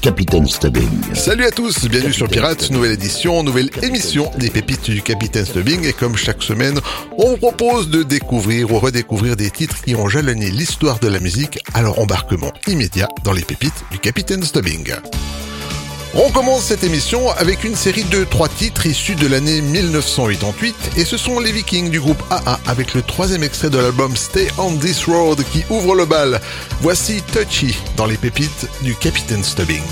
Capitaine Stubbing. Salut à tous, bienvenue sur Pirates, nouvelle édition, nouvelle émission des pépites du Capitaine Stubbing et comme chaque semaine, on vous propose de découvrir ou redécouvrir des titres qui ont jalonné l'histoire de la musique, alors embarquement immédiat dans les pépites du Capitaine Stubbing. On commence cette émission avec une série de trois titres issus de l'année 1988 et ce sont les Vikings du groupe AA avec le troisième extrait de l'album Stay on This Road qui ouvre le bal. Voici Touchy dans les pépites du Capitaine Stubbing.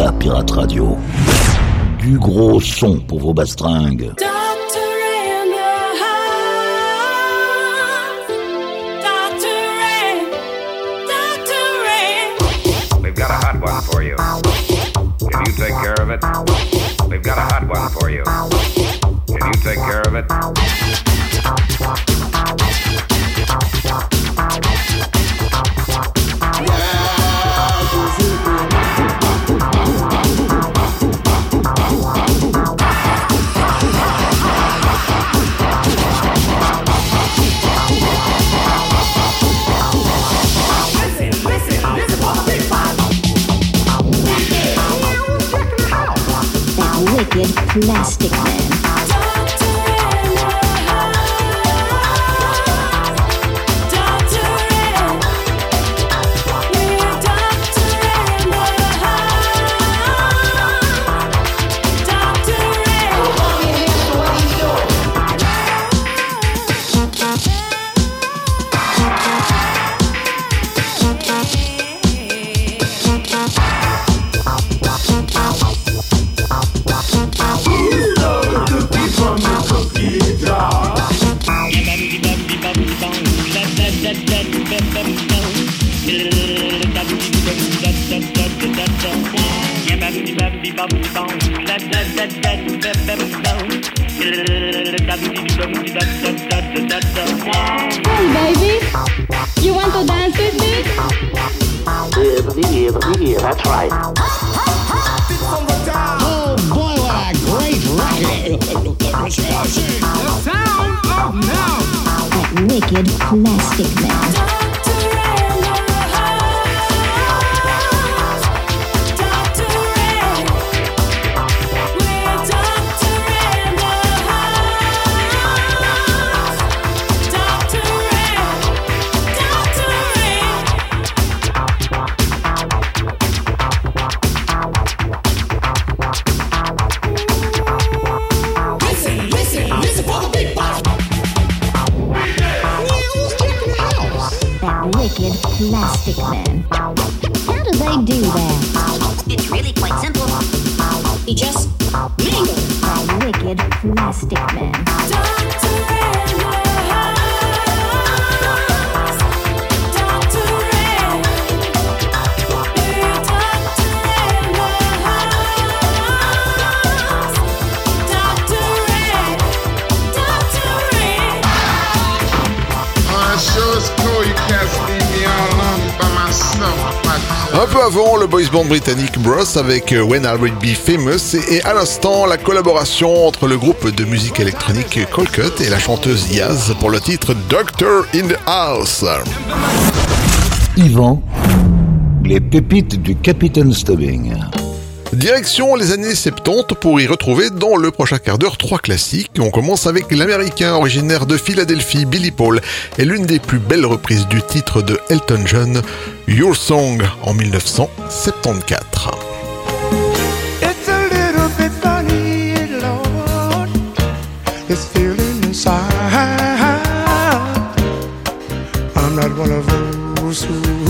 Ça, Pirate Radio. Du gros son pour vos bastringues. We've got a hot one for you. Can you take care of it? We've got a hot one for you. Can you take care of it? baby, you want to dance with me? Yeah, yeah, yeah, that's right. Oh boy, what a great the sound of now. That wicked plastic man. Le boys band britannique Bros avec euh, When I Will Be Famous et, et à l'instant, la collaboration entre le groupe de musique électronique Colcut et la chanteuse Yaz pour le titre Doctor in the House. Yvan, les pépites du Capitaine Stubbing. Direction les années 70 pour y retrouver dans le prochain quart d'heure trois classiques. On commence avec l'américain originaire de Philadelphie, Billy Paul, et l'une des plus belles reprises du titre de Elton John, Your Song, en 1974. It's a little bit funny, Lord, this feeling inside. I'm not one of those who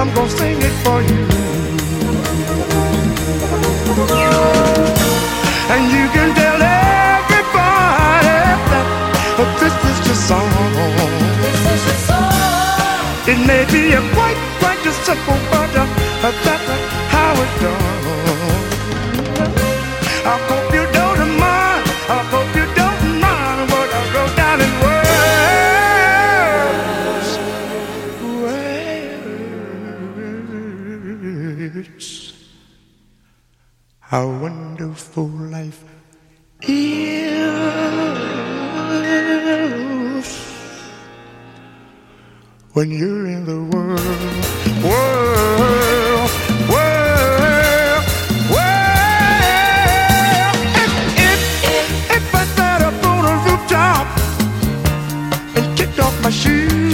I'm gonna sing it for you. And you can tell everybody that this is your song. It may be a quite, quite a simple, but uh, How wonderful life is when you're in the world, world, world, world. If, I sat up on a rooftop and kicked off my shoes,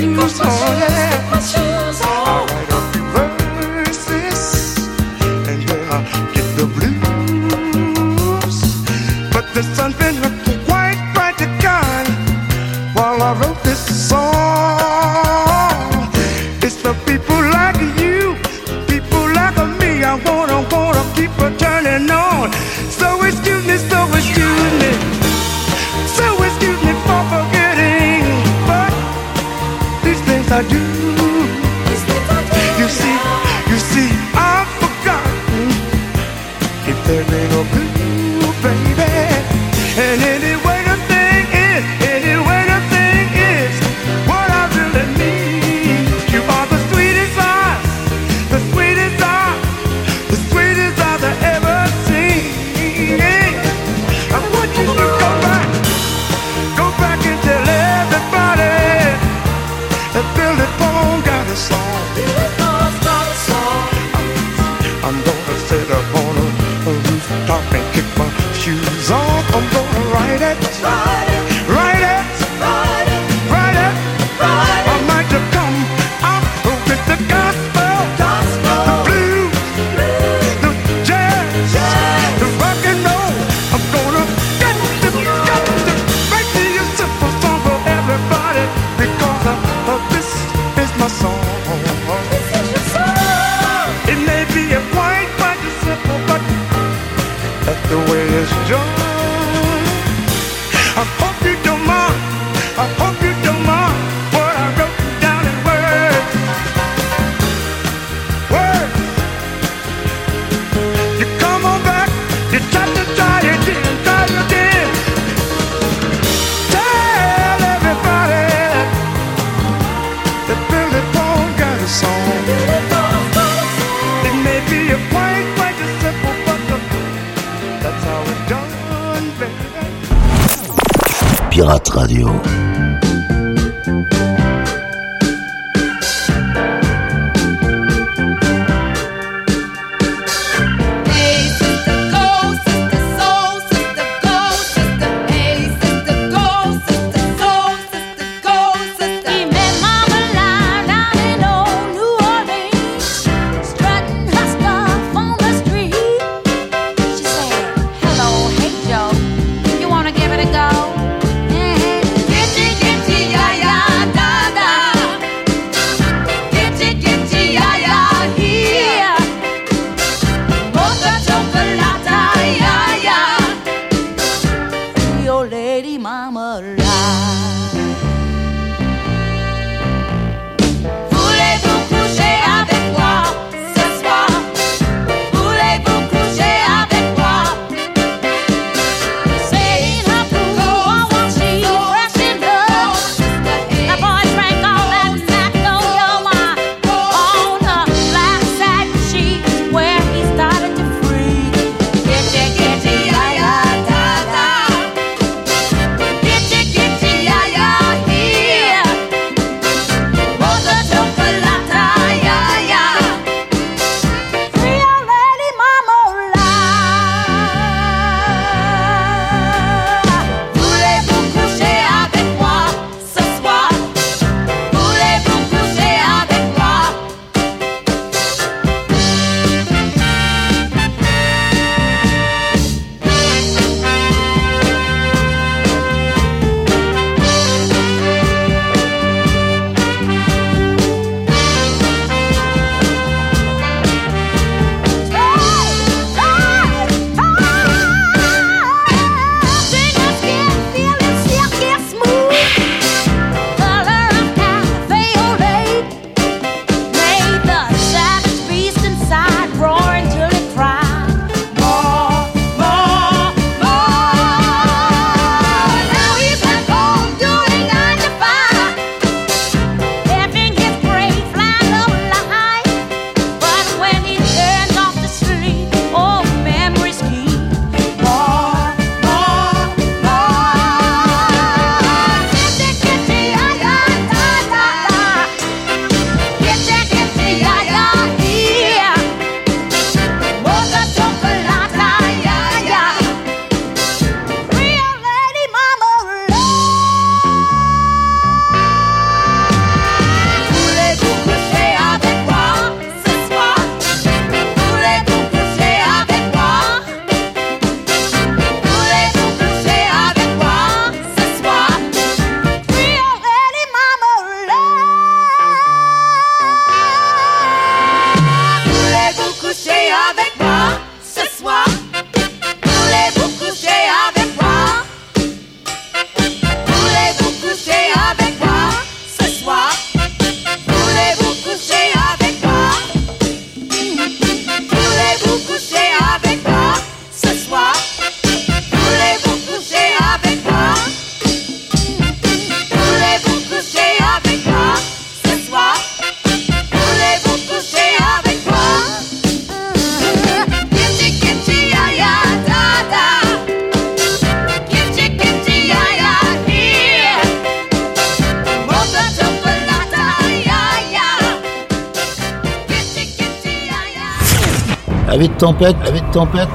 Tempête Avis de tempête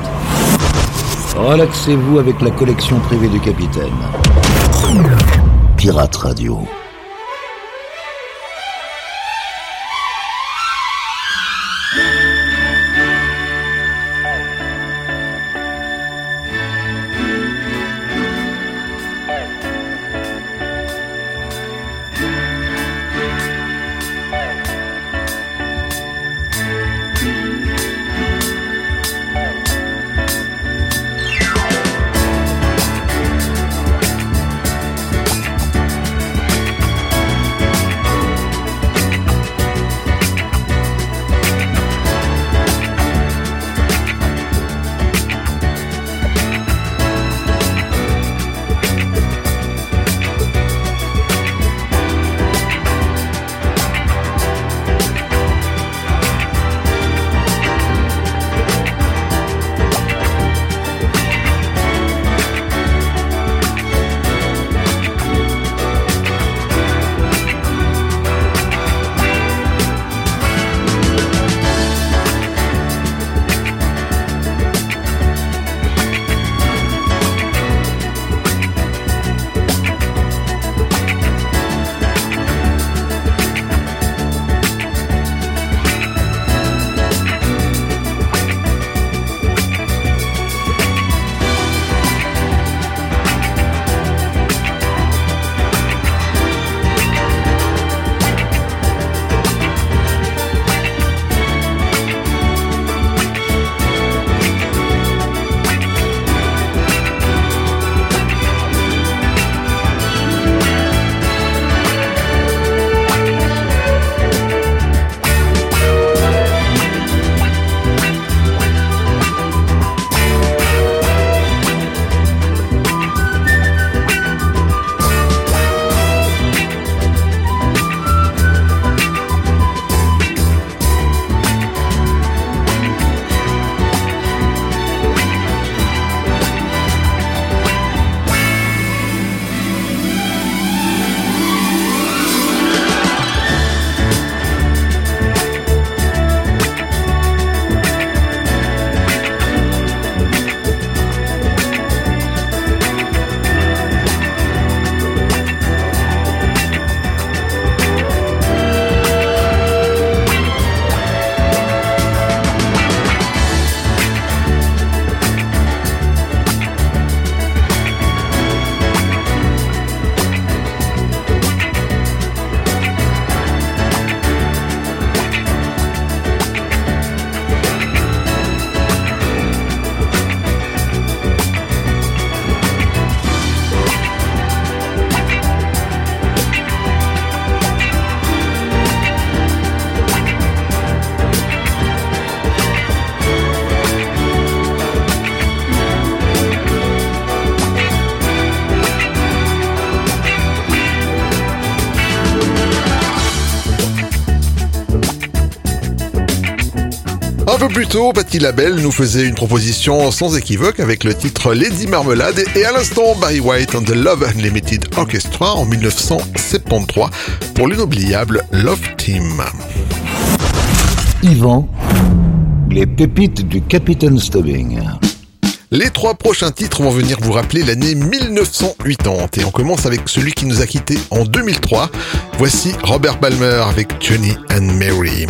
Relaxez-vous avec la collection privée du capitaine. Pirate Radio. Peu plus tôt, Patti Labelle nous faisait une proposition sans équivoque avec le titre Lady Marmelade et à l'instant Barry White and the Love Unlimited Orchestra en 1973 pour l'inoubliable Love Team. Yvan, les pépites du Capitaine Stubbing. Les trois prochains titres vont venir vous rappeler l'année 1980 et on commence avec celui qui nous a quittés en 2003. Voici Robert Palmer avec Johnny and Mary.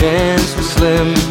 Chance was slim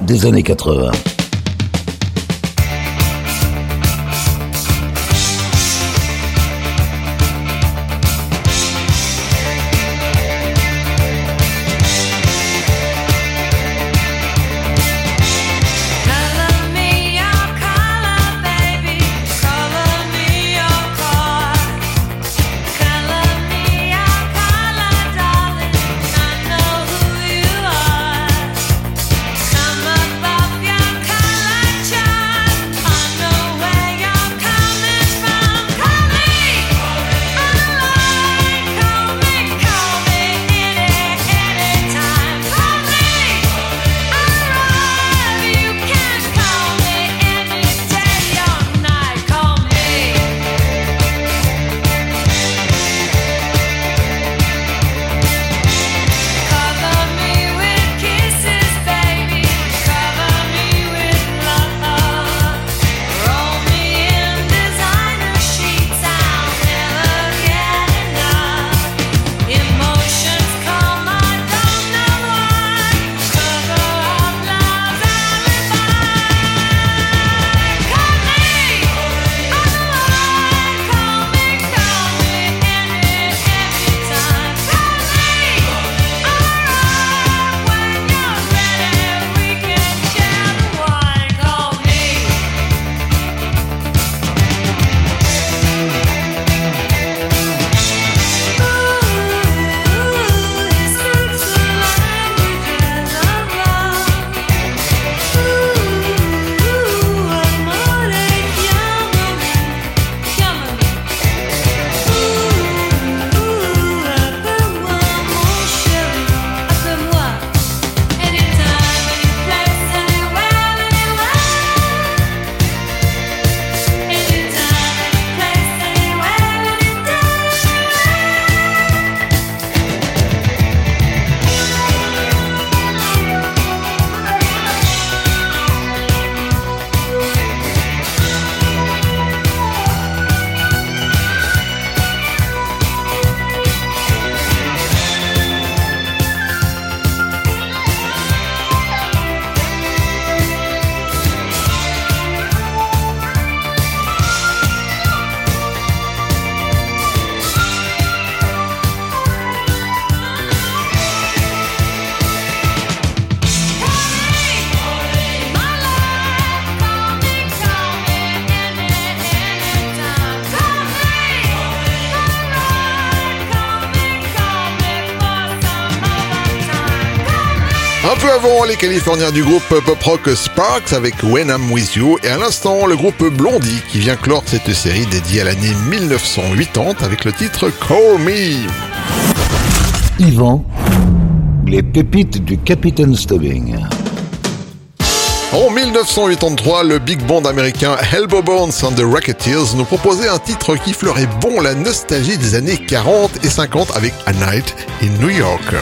des années 80. Peu avant, les Californiens du groupe pop rock Sparks avec When I'm With You et à l'instant, le groupe Blondie qui vient clore cette série dédiée à l'année 1980 avec le titre Call Me. Yvan, les pépites du Capitaine Stubbing. En 1983, le big band américain Elbow Bones and the Racketeers nous proposait un titre qui fleurait bon la nostalgie des années 40 et 50 avec A Night in New York.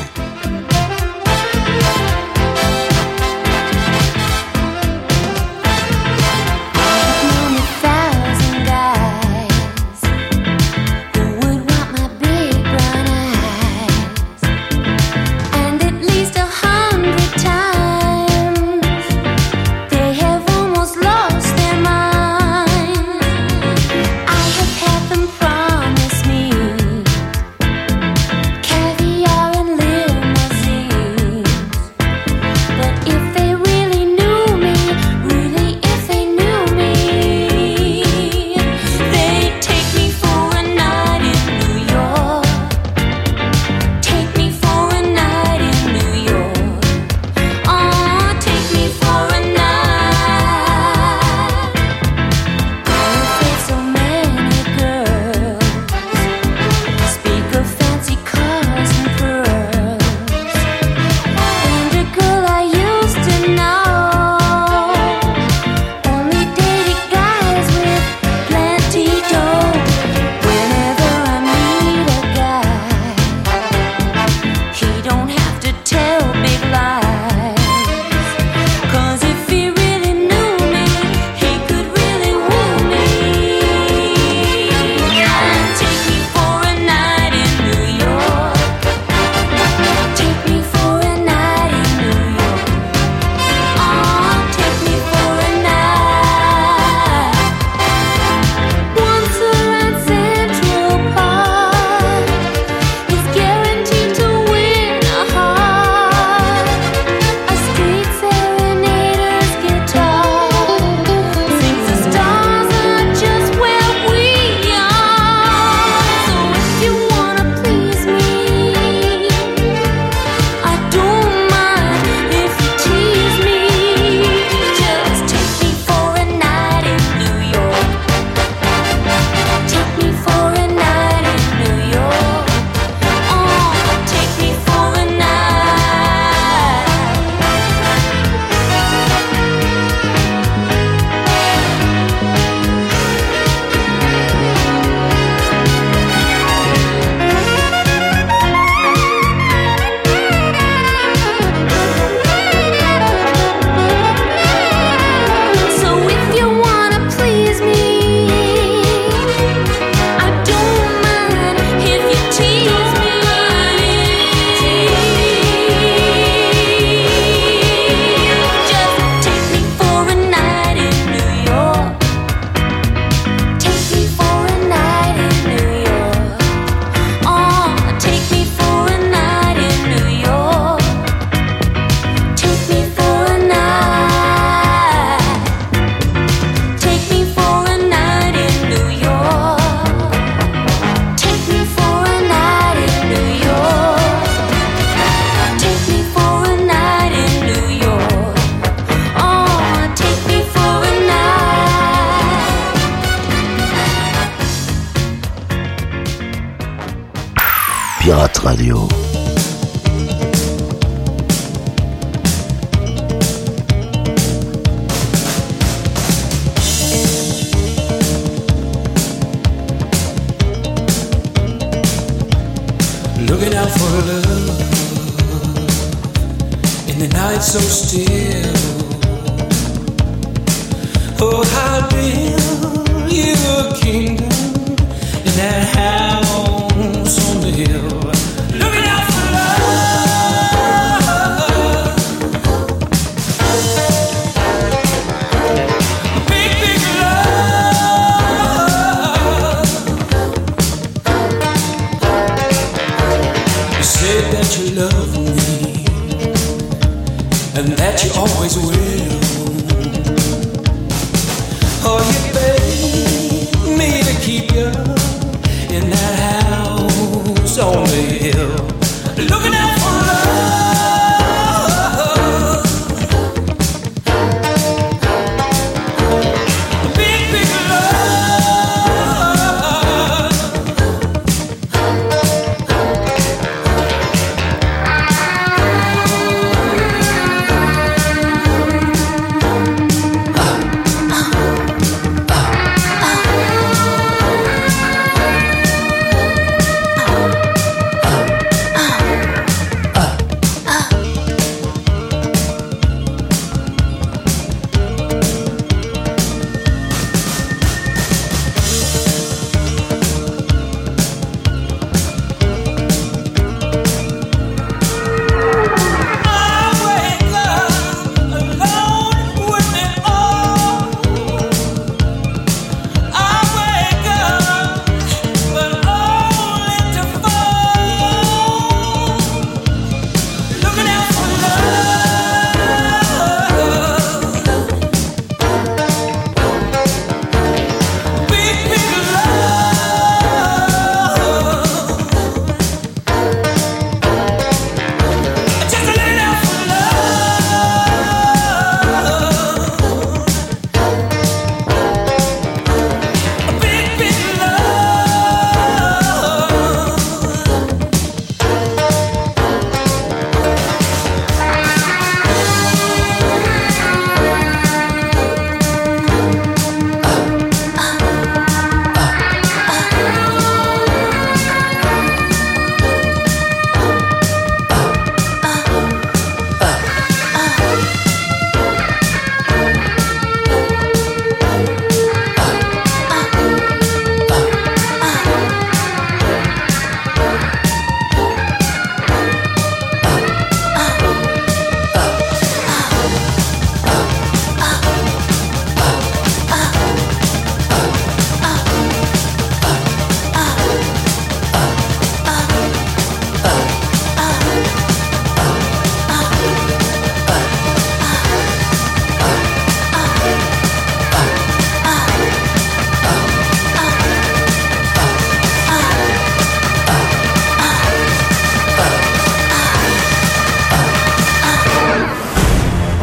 Pirate Radio.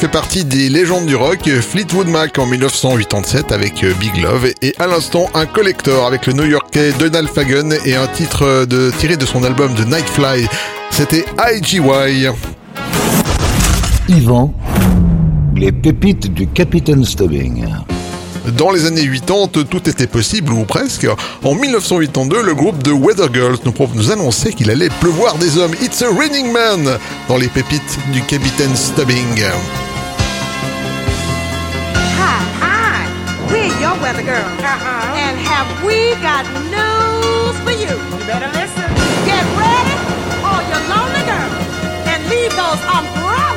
fait partie des légendes du rock, Fleetwood Mac en 1987 avec euh, Big Love et à l'instant un collector avec le New-Yorkais Donald Fagen et un titre de, tiré de son album de Nightfly. C'était IGY. Yvan, les pépites du Capitaine Stubbing. Dans les années 80, tout était possible, ou presque. En 1982, le groupe de Weather Girls nous, annonçait qu'il allait pleuvoir des hommes. It's a Raining Man dans les pépites du Capitaine Stubbing. your weather girl. Uh-huh. And have we got news for you? You better listen. Get ready, all your lonely girls, and leave those umbrellas.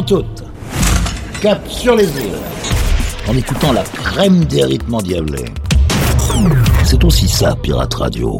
pantoute. Cap sur les îles. En écoutant la crème des rythmes endiablés. C'est aussi ça, Pirate Radio.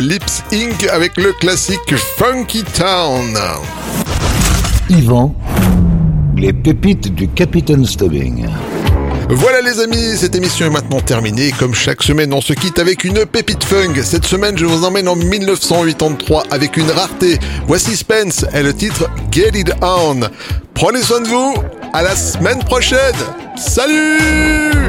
Lips Inc. avec le classique Funky Town. Yvan, les pépites du Capitaine Stubbing. Voilà les amis, cette émission est maintenant terminée. Comme chaque semaine, on se quitte avec une pépite funk. Cette semaine, je vous emmène en 1983 avec une rareté. Voici Spence et le titre Get It On. Prenez soin de vous, à la semaine prochaine. Salut